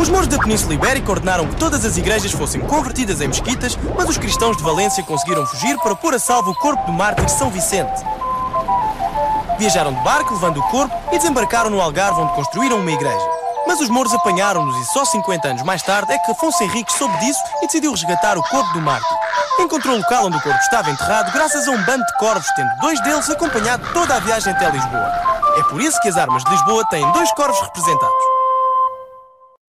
Os mouros da Península Ibérica ordenaram que todas as igrejas fossem convertidas em mesquitas, mas os cristãos de Valência conseguiram fugir para pôr a salvo o corpo do mártir São Vicente. Viajaram de barco, levando o corpo, e desembarcaram no Algarve, onde construíram uma igreja. Mas os mouros apanharam-nos e só 50 anos mais tarde é que Afonso Henrique, soube disso e decidiu resgatar o corpo do mártir. Encontrou o local onde o corpo estava enterrado graças a um bando de corvos, tendo dois deles acompanhado toda a viagem até Lisboa. É por isso que as armas de Lisboa têm dois corvos representados.